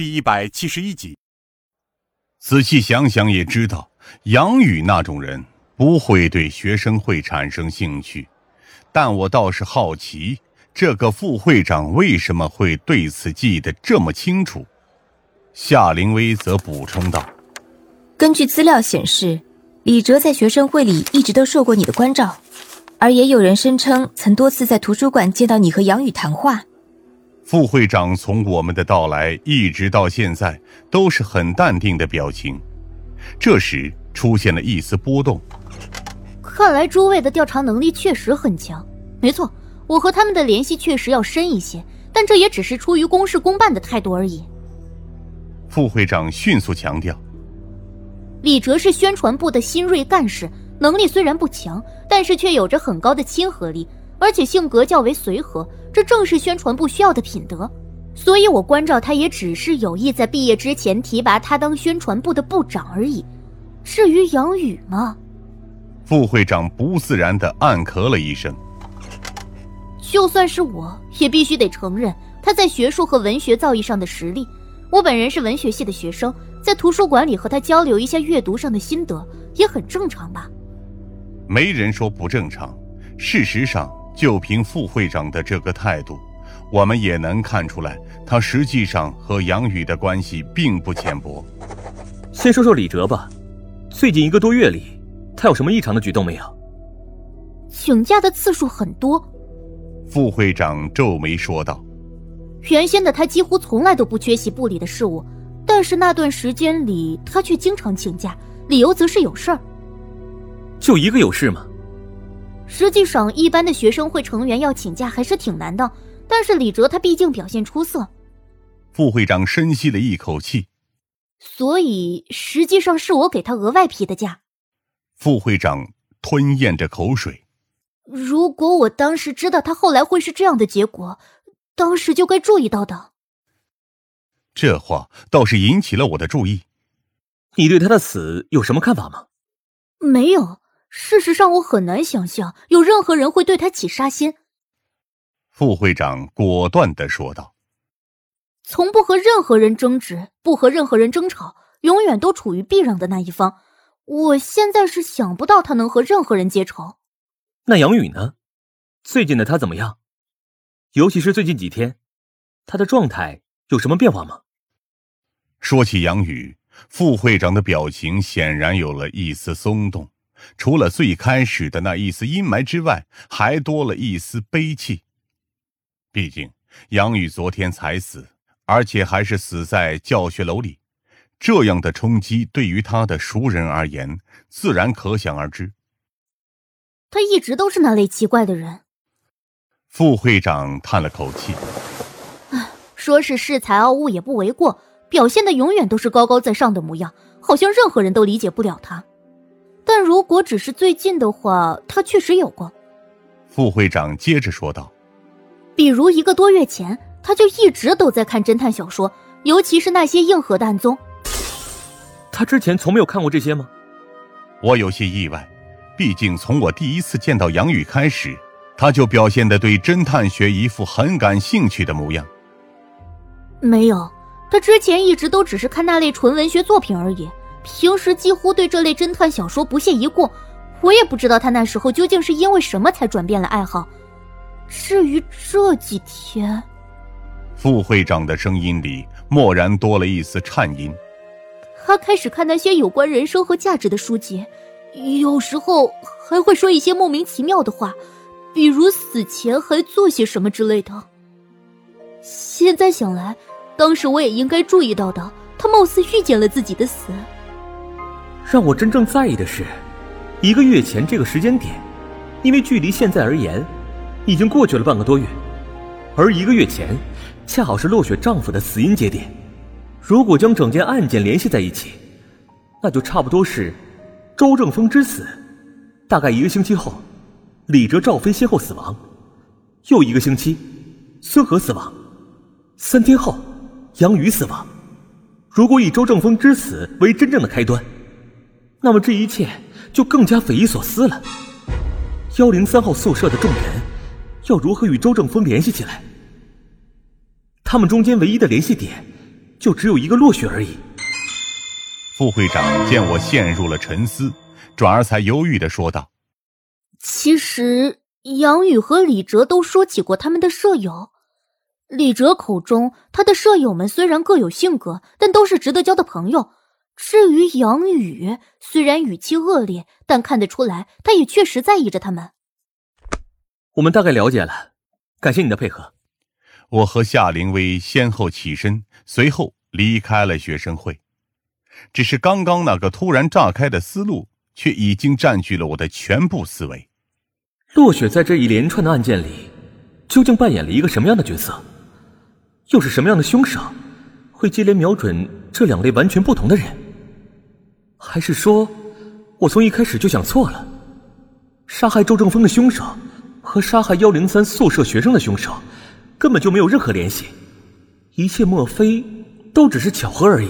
第一百七十一集。仔细想想也知道，杨宇那种人不会对学生会产生兴趣。但我倒是好奇，这个副会长为什么会对此记得这么清楚？夏灵薇则补充道：“根据资料显示，李哲在学生会里一直都受过你的关照，而也有人声称曾多次在图书馆见到你和杨宇谈话。”副会长从我们的到来一直到现在都是很淡定的表情，这时出现了一丝波动。看来诸位的调查能力确实很强。没错，我和他们的联系确实要深一些，但这也只是出于公事公办的态度而已。副会长迅速强调：“李哲是宣传部的新锐干事，能力虽然不强，但是却有着很高的亲和力，而且性格较为随和，这正是宣传部需要的品德。所以我关照他，也只是有意在毕业之前提拔他当宣传部的部长而已。至于杨宇嘛……”副会长不自然的暗咳了一声。就算是我也必须得承认他在学术和文学造诣上的实力。我本人是文学系的学生，在图书馆里和他交流一下阅读上的心得，也很正常吧？没人说不正常。事实上，就凭副会长的这个态度，我们也能看出来，他实际上和杨宇的关系并不浅薄。先说说李哲吧，最近一个多月里。他有什么异常的举动没有？请假的次数很多。副会长皱眉说道：“原先的他几乎从来都不缺席部里的事务，但是那段时间里他却经常请假，理由则是有事儿。就一个有事吗？实际上，一般的学生会成员要请假还是挺难的。但是李哲他毕竟表现出色。”副会长深吸了一口气：“所以实际上是我给他额外批的假。”副会长吞咽着口水。如果我当时知道他后来会是这样的结果，当时就该注意到的。这话倒是引起了我的注意。你对他的死有什么看法吗？没有。事实上，我很难想象有任何人会对他起杀心。副会长果断的说道：“从不和任何人争执，不和任何人争吵，永远都处于避让的那一方。”我现在是想不到他能和任何人结仇。那杨宇呢？最近的他怎么样？尤其是最近几天，他的状态有什么变化吗？说起杨宇，副会长的表情显然有了一丝松动，除了最开始的那一丝阴霾之外，还多了一丝悲戚。毕竟杨宇昨天才死，而且还是死在教学楼里。这样的冲击对于他的熟人而言，自然可想而知。他一直都是那类奇怪的人。副会长叹了口气：“唉，说是恃才傲物也不为过，表现的永远都是高高在上的模样，好像任何人都理解不了他。但如果只是最近的话，他确实有过。”副会长接着说道：“比如一个多月前，他就一直都在看侦探小说，尤其是那些硬核的案宗。”他之前从没有看过这些吗？我有些意外，毕竟从我第一次见到杨宇开始，他就表现的对侦探学一副很感兴趣的模样。没有，他之前一直都只是看那类纯文学作品而已，平时几乎对这类侦探小说不屑一顾。我也不知道他那时候究竟是因为什么才转变了爱好。至于这几天，副会长的声音里蓦然多了一丝颤音。他开始看那些有关人生和价值的书籍，有时候还会说一些莫名其妙的话，比如死前还做些什么之类的。现在想来，当时我也应该注意到的。他貌似预见了自己的死。让我真正在意的是，一个月前这个时间点，因为距离现在而言，已经过去了半个多月，而一个月前，恰好是落雪丈夫的死因节点。如果将整件案件联系在一起，那就差不多是周正峰之死，大概一个星期后，李哲、赵飞先后死亡，又一个星期，孙和死亡，三天后，杨宇死亡。如果以周正峰之死为真正的开端，那么这一切就更加匪夷所思了。幺零三号宿舍的众人要如何与周正峰联系起来？他们中间唯一的联系点。就只有一个落雪而已。副会长见我陷入了沉思，转而才犹豫的说道：“其实杨宇和李哲都说起过他们的舍友。李哲口中他的舍友们虽然各有性格，但都是值得交的朋友。至于杨宇，虽然语气恶劣，但看得出来他也确实在意着他们。我们大概了解了，感谢你的配合。”我和夏灵薇先后起身，随后离开了学生会。只是刚刚那个突然炸开的思路，却已经占据了我的全部思维。落雪在这一连串的案件里，究竟扮演了一个什么样的角色？又是什么样的凶手，会接连瞄准这两类完全不同的人？还是说，我从一开始就想错了？杀害周正峰的凶手和杀害幺零三宿舍学生的凶手，根本就没有任何联系。一切莫非都只是巧合而已？